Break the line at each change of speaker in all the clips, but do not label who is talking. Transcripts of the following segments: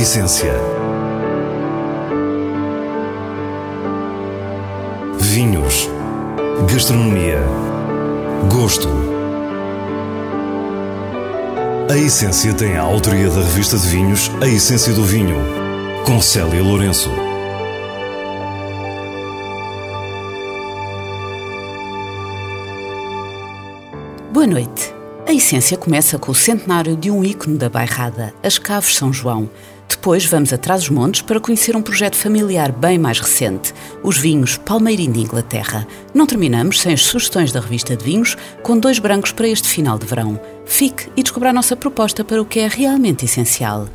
essência. Vinhos. Gastronomia. Gosto. A Essência tem a autoria da revista de vinhos A Essência do Vinho, com Célia Lourenço.
Boa noite. A essência começa com o centenário de um ícone da bairrada, as Caves São João. Depois vamos atrás dos montes para conhecer um projeto familiar bem mais recente, os vinhos Palmeirim de Inglaterra. Não terminamos sem as sugestões da revista de vinhos, com dois brancos para este final de verão. Fique e descubra a nossa proposta para o que é realmente essencial.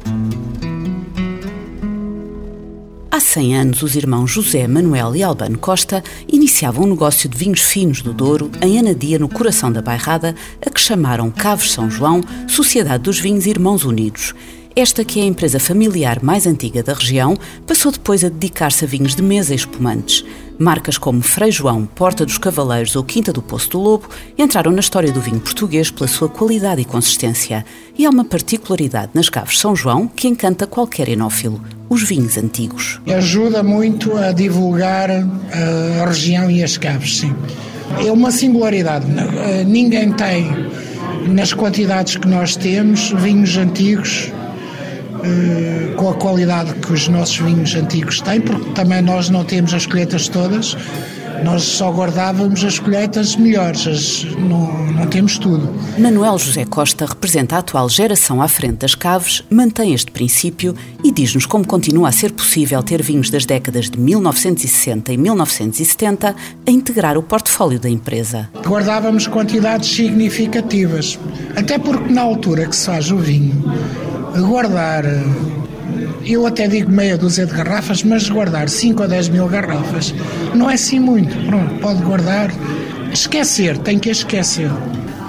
Há 100 anos, os irmãos José Manuel e Albano Costa iniciavam um negócio de vinhos finos do Douro, em Anadia, no coração da Bairrada, a que chamaram Caves São João, Sociedade dos Vinhos Irmãos Unidos. Esta, que é a empresa familiar mais antiga da região, passou depois a dedicar-se a vinhos de mesa e espumantes. Marcas como Frei João, Porta dos Cavaleiros ou Quinta do Poço do Lobo entraram na história do vinho português pela sua qualidade e consistência. E há uma particularidade nas caves São João que encanta qualquer enófilo: os vinhos antigos.
Ajuda muito a divulgar a região e as caves, sim. É uma singularidade. Ninguém tem, nas quantidades que nós temos, vinhos antigos eh, com a qualidade que os nossos vinhos antigos têm, porque também nós não temos as colheitas todas, nós só guardávamos as colheitas melhores, as, não, não temos tudo.
Manuel José Costa representa a atual geração à frente das caves, mantém este princípio e diz-nos como continua a ser possível ter vinhos das décadas de 1960 e 1970 a integrar o portfólio da empresa.
Guardávamos quantidades significativas, até porque na altura que se faz o vinho, guardar, eu até digo meia dúzia de garrafas, mas guardar 5 ou 10 mil garrafas não é assim muito. Pronto, pode guardar, esquecer, tem que esquecer.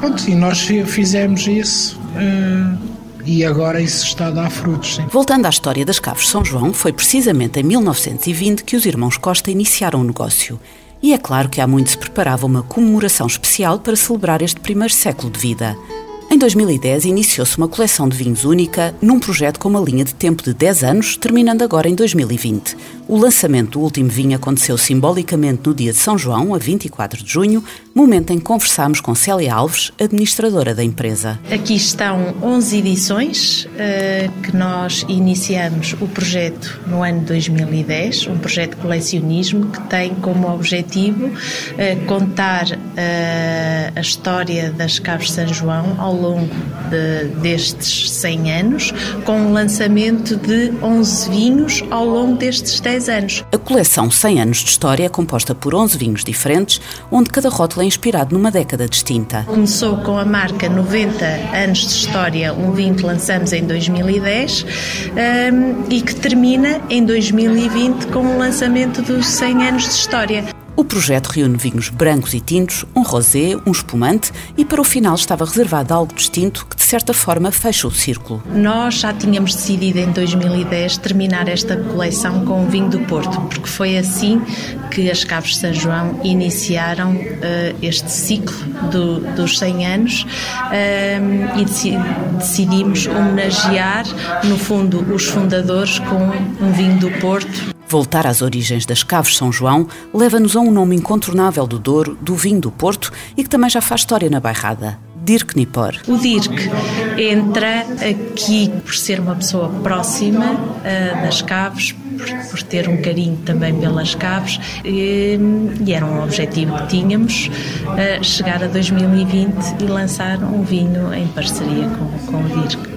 Pronto, e nós fizemos isso. Uh, e agora isso está a dar frutos. Sim.
Voltando à história das Caves São João, foi precisamente em 1920 que os irmãos Costa iniciaram o negócio. E é claro que há muito se preparava uma comemoração especial para celebrar este primeiro século de vida. Em 2010 iniciou-se uma coleção de vinhos única num projeto com uma linha de tempo de 10 anos, terminando agora em 2020. O lançamento do último vinho aconteceu simbolicamente no dia de São João, a 24 de junho, momento em que conversámos com Célia Alves, administradora da empresa.
Aqui estão 11 edições uh, que nós iniciamos o projeto no ano 2010, um projeto de colecionismo que tem como objetivo uh, contar uh, a história das Caves de São João ao longo de, destes 100 anos, com o lançamento de 11 vinhos ao longo destes 10 anos.
A coleção 100 anos de história é composta por 11 vinhos diferentes, onde cada rótulo é inspirado numa década distinta.
Começou com a marca 90 anos de história, um vinho que lançamos em 2010 um, e que termina em 2020 com o lançamento dos 100 anos de história.
O projeto reúne vinhos brancos e tintos, um rosé, um espumante e para o final estava reservado algo distinto que de certa forma fecha o círculo.
Nós já tínhamos decidido em 2010 terminar esta coleção com o vinho do Porto, porque foi assim que as Caves de São João iniciaram uh, este ciclo do, dos 100 anos uh, e decidimos homenagear, no fundo, os fundadores com um vinho do Porto
Voltar às origens das Caves São João leva-nos a um nome incontornável do Douro, do vinho do Porto e que também já faz história na bairrada. Dirk Nipor.
O Dirk entra aqui por ser uma pessoa próxima uh, das caves, por, por, ter um carinho também pelas caves e, e era um objetivo que tínhamos uh, chegar a 2020 e lançar um vinho em parceria com, com o Dirk.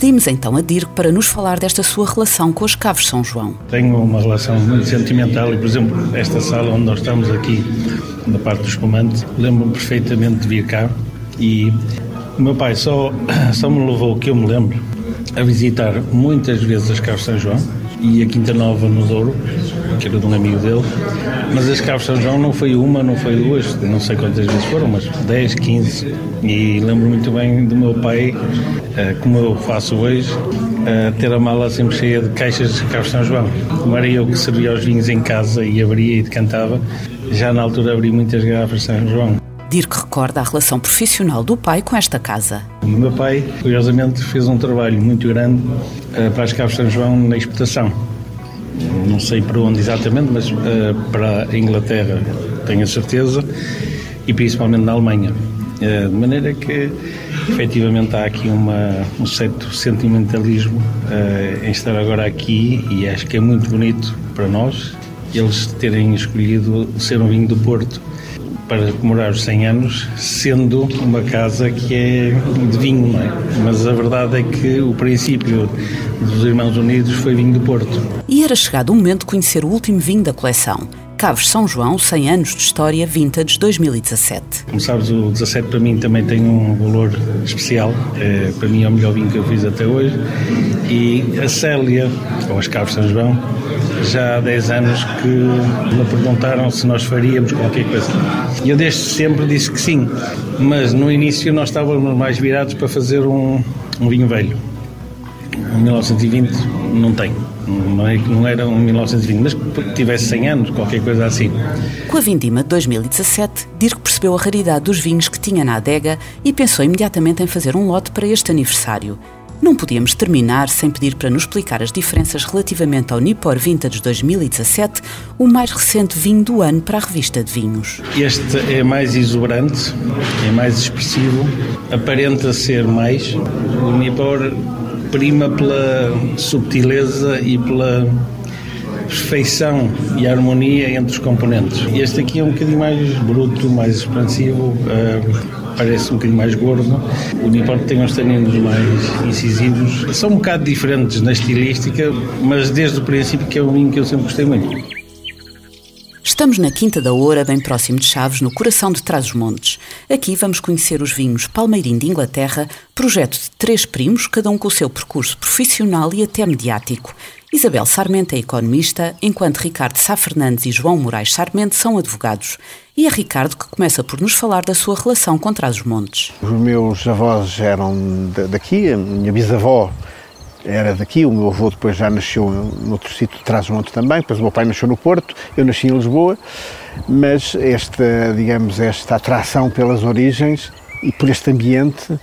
Pedimos então a Dirk para nos falar desta sua relação com as Caves São João.
Tenho uma relação muito sentimental e, por exemplo, esta sala onde nós estamos aqui, na parte do espumante, lembro-me perfeitamente de vir cá e o meu pai só, só me levou, que eu me lembro, a visitar muitas vezes as Caves São João e a Quinta Nova no Douro, que era de um amigo dele. Mas as Caves São João não foi uma, não foi duas, não sei quantas vezes foram, mas 10, 15. E lembro muito bem do meu pai, eh, como eu faço hoje, eh, ter a mala sempre cheia de caixas de Caves São João. Como era eu que servia os vinhos em casa e abria e decantava, já na altura abri muitas garrafas de São João.
Dirk recorda a relação profissional do pai com esta casa.
O meu pai, curiosamente, fez um trabalho muito grande uh, para as Caves São João na exportação. Não sei para onde exatamente, mas uh, para a Inglaterra tenho a certeza, e principalmente na Alemanha. Uh, de maneira que, efetivamente, há aqui uma, um certo sentimentalismo em estar agora aqui, e acho que é muito bonito para nós eles terem escolhido ser um vinho do Porto para comemorar os 100 anos, sendo uma casa que é de vinho, não é? Mas a verdade é que o princípio dos Irmãos Unidos foi vinho do Porto.
E era chegado o momento de conhecer o último vinho da coleção. Caves São João, 100 anos de história, Vintage 2017.
Como sabes, o 17 para mim também tem um valor especial. É, para mim é o melhor vinho que eu fiz até hoje. E a Célia, ou as Caves São João, já há 10 anos que me perguntaram se nós faríamos qualquer coisa. E eu desde sempre disse que sim, mas no início nós estávamos mais virados para fazer um, um vinho velho. Em 1920 não tem, não, é, não era um 1920, mas que tivesse 100 anos, qualquer coisa assim.
Com a vindima de 2017, Dirk percebeu a raridade dos vinhos que tinha na adega e pensou imediatamente em fazer um lote para este aniversário. Não podíamos terminar sem pedir para nos explicar as diferenças relativamente ao Nipor Vintage 2017, o mais recente vinho do ano para a revista de vinhos.
Este é mais exuberante, é mais expressivo, aparenta ser mais. O Nipor prima pela subtileza e pela perfeição e harmonia entre os componentes. Este aqui é um bocadinho mais bruto, mais expansivo. Uh, parece um bocadinho mais gordo. O Niport tem uns taninos mais incisivos. São um bocado diferentes na estilística, mas desde o princípio que é um vinho que eu sempre gostei muito.
Estamos na Quinta da Oura, bem próximo de Chaves, no coração de Trás-os-Montes. Aqui vamos conhecer os vinhos Palmeirim de Inglaterra, projeto de três primos, cada um com o seu percurso profissional e até mediático. Isabel Sarmento é economista, enquanto Ricardo Sá Fernandes e João Moraes Sarmento são advogados. E é Ricardo que começa por nos falar da sua relação com Trás-os-Montes.
Os meus avós eram daqui, a minha bisavó era daqui, o meu avô depois já nasceu noutro sítio de Trás-os-Montes também, depois o meu pai nasceu no Porto, eu nasci em Lisboa, mas esta, digamos, esta atração pelas origens e por este ambiente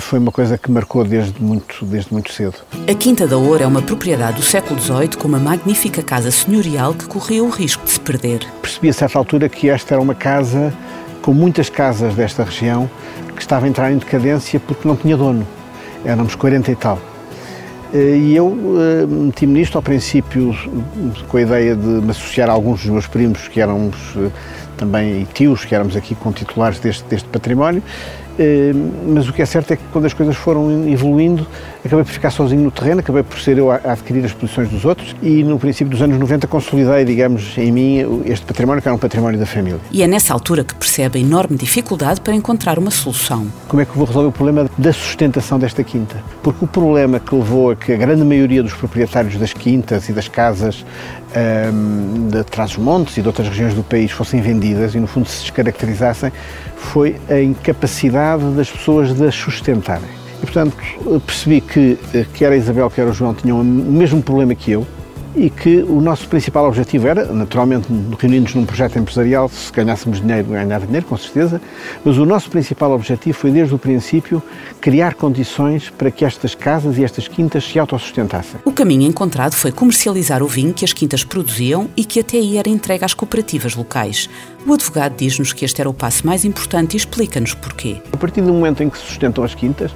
foi uma coisa que marcou desde muito, desde muito cedo.
A Quinta da Ouro é uma propriedade do século XVIII com uma magnífica casa senhorial que corria o risco de se perder.
Percebi a certa altura que esta era uma casa, com muitas casas desta região, que estava a entrar em decadência porque não tinha dono. Éramos 40 e tal. Eh, e eu uh, meti-me nisto ao princípio com a ideia de me associar a alguns dos meus primos que éramos uh, também tios, que éramos aqui com titulares deste, deste património, eh, mas o que é certo é que quando as coisas foram evoluindo, acabei por ficar sozinho no terreno, acabei por ser eu a adquirir as posições dos outros e no princípio dos anos 90 consolidei, digamos, em mim este património que era um património da família.
E é nessa altura que percebe a enorme dificuldade para encontrar uma solução.
Como é que vou resolver o problema da sustentação desta quinta? Porque o problema que levou a que a grande maioria dos proprietários das quintas e das casas um, de Trás-os-Montes e de outras regiões do país fossem vendidas e no fundo se descaracterizassem foi a incapacidade das pessoas de as sustentarem. E, portanto, percebi que eh, quer a Isabel, quer o João tinham o mesmo problema que eu, e que o nosso principal objetivo era, naturalmente, reunir-nos num projeto empresarial, se ganhássemos dinheiro, ganhar dinheiro, com certeza, mas o nosso principal objetivo foi, desde o princípio, criar condições para que estas casas e estas quintas se autossustentassem.
O caminho encontrado foi comercializar o vinho que as quintas produziam e que até aí era entregue às cooperativas locais. O advogado diz-nos que este era o passo mais importante e explica-nos porquê.
A partir do momento em que se sustentam as quintas,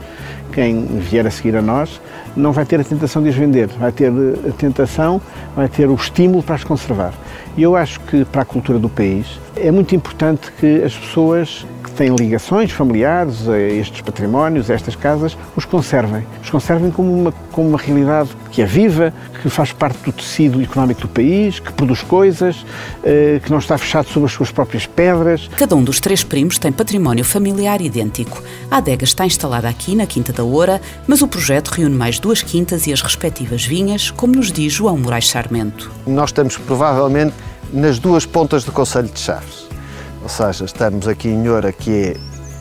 quem vier a seguir a nós não vai ter a tentação de as vender, vai ter a tentação, vai ter o estímulo para as conservar. E eu acho que para a cultura do país é muito importante que as pessoas têm ligações familiares a estes patrimónios, a estas casas, os conservem. Os conservem como uma, como uma realidade que é viva, que faz parte do tecido económico do país, que produz coisas, eh, que não está fechado sobre as suas próprias pedras.
Cada um dos três primos tem património familiar idêntico. A adega está instalada aqui na Quinta da Oura, mas o projeto reúne mais duas quintas e as respectivas vinhas, como nos diz João Moraes Sarmento.
Nós estamos provavelmente nas duas pontas do Conselho de Chaves ou seja, estamos aqui em Oura, que é,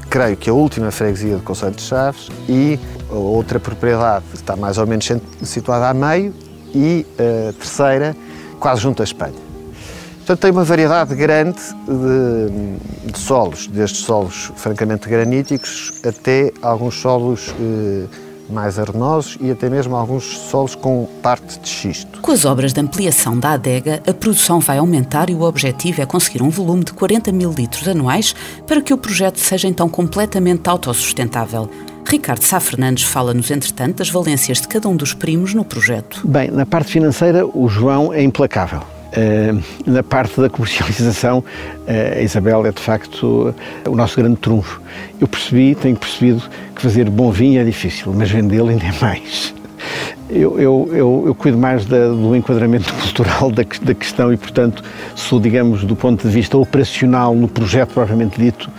creio que a última freguesia do Conselho de Chaves, e a outra propriedade está mais ou menos situada a meio, e a terceira quase junto à Espanha. Portanto, tem uma variedade grande de, de solos, desde solos francamente graníticos até alguns solos eh, mais arenosos e até mesmo alguns solos com parte de xisto.
Com as obras de ampliação da adega, a produção vai aumentar e o objetivo é conseguir um volume de 40 mil litros anuais para que o projeto seja então completamente autossustentável. Ricardo Sá Fernandes fala-nos, entretanto, das valências de cada um dos primos no projeto.
Bem, na parte financeira, o João é implacável na parte da comercialização, eh, a Isabel é de facto o nosso grande trunfo. Eu percebi, tenho percebido que fazer bom vinho é difícil, mas vendê-lo ainda é mais. Eu, eu, eu, eu, cuido mais da, do enquadramento cultural da, da, questão e, portanto, sou, digamos, do ponto de vista operacional no projeto propriamente dito,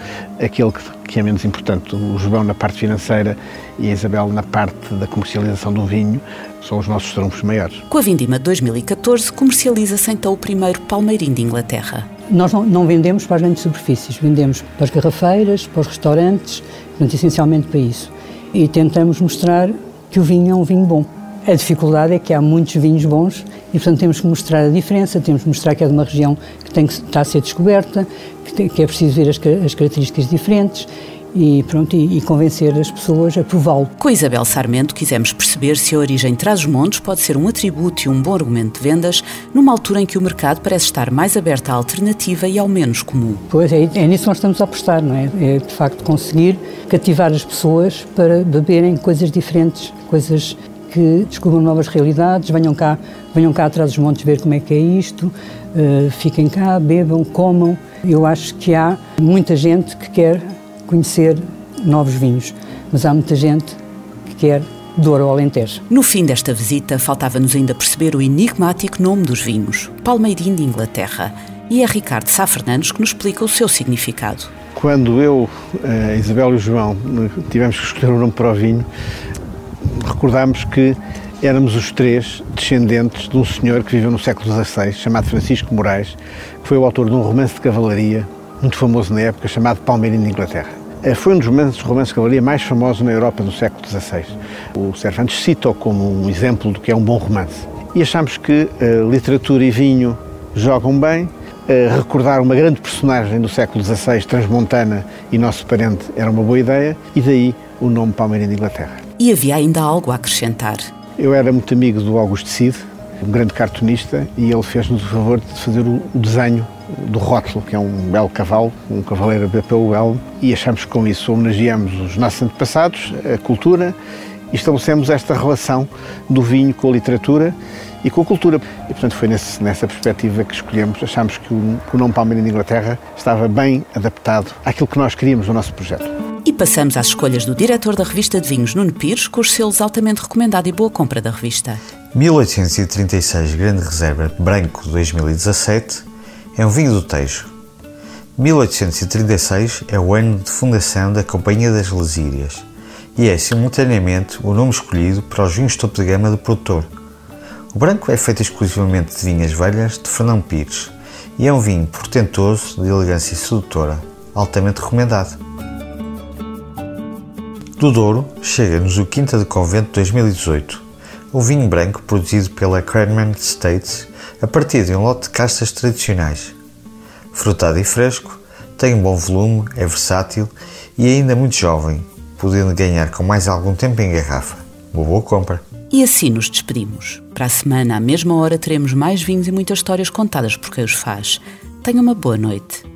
aquele que, que é menos importante. O João na parte financeira e a Isabel na parte da comercialização do vinho são os nossos trunfos maiores.
Com a Vindima de 2014, comercializa-se então o primeiro palmeirinho de Inglaterra.
Nós não, não, vendemos para as grandes superfícies, vendemos para as garrafeiras, para os restaurantes, portanto, essencialmente para isso. E tentamos mostrar que o vinho é um vinho bom. A dificuldade é que há muitos vinhos bons e, portanto, temos que mostrar a diferença, temos que mostrar que é de uma região que tem que estar a ser descoberta, que, tem, que é preciso ver as, as características diferentes e, pronto, e, e, convencer as pessoas a prová-lo.
Com Isabel Sarmento quisemos perceber se a origem Trás-os-Montes pode ser um atributo e um bom argumento de vendas numa altura em que o mercado parece estar mais aberto à alternativa e ao menos comum.
Pois, é, é nisso que nós estamos a apostar, não é? É, de facto, conseguir cativar as pessoas para beberem coisas diferentes, coisas que descubram novas realidades, venham cá, venham cá atrás dos montes ver como é que é isto, uh, fiquem cá, bebam, comam. Eu acho que há muita gente que quer conhecer novos vinhos, mas há muita gente que quer Douro ao Alentejo.
No fim desta visita, faltava-nos ainda perceber o enigmático nome dos vinhos, Palmeirim de Inglaterra. E é Ricardo Sá Fernandes que nos explica o seu significado.
Quando eu, eh, Isabel e o João tivemos que escolher um nome para o vinho, recordámos que éramos os três descendentes de um senhor que viveu no século XVI, chamado Francisco Moraes, que foi o autor de um romance de cavalaria muito famoso na época, chamado Palmeirinho de Inglaterra. Eh, foi um dos romances, romances de cavalaria mais famosos na Europa do século XVI. O Cervantes cita-o como um exemplo do que é um bom romance. E achamos que uh, literatura e vinho jogam bem, uh, recordar uma grande personagem do século XVI, transmontana e nosso parente, era uma boa ideia, e daí o nome Palmeirinho de Inglaterra.
E havia ainda algo a acrescentar.
Eu era muito amigo do Augusto Cid, um grande cartunista, e ele fez-nos o favor de fazer o, desenho do rótulo, que é um belo cavalo, um cavaleiro pelo belo, e achamos que com isso homenageamos os nossos antepassados, a cultura, e estabelecemos esta relação do vinho com a literatura e com a cultura. E, portanto, foi nesse, nessa perspectiva que escolhemos. Achámos que o, que o nome Palmeira de Inglaterra estava bem adaptado àquilo que nós queríamos no nosso projeto.
E passamos às escolhas do diretor da revista de vinhos, Nuno Pires, com os selos altamente recomendado e boa compra da revista.
1836 Grande Reserva Branco 2017 é um vinho do Tejo. 1836 é o ano de fundação da Companhia das Lesírias e é simultaneamente o nome escolhido para os vinhos topo de gama do produtor. O branco é feito exclusivamente de vinhas velhas de Fernão Pires e é um vinho portentoso, de elegância sedutora, altamente recomendado. Do Douro chega-nos o Quinta de Convento 2018, o vinho branco produzido pela Cranman Estates a partir de um lote de castas tradicionais. Frutado e fresco, tem um bom volume, é versátil e ainda muito jovem, podendo ganhar com mais algum tempo em garrafa. Uma boa compra.
E assim nos despedimos. Para a semana, à mesma hora, teremos mais vinhos e muitas histórias contadas por quem os faz. Tenha uma boa noite.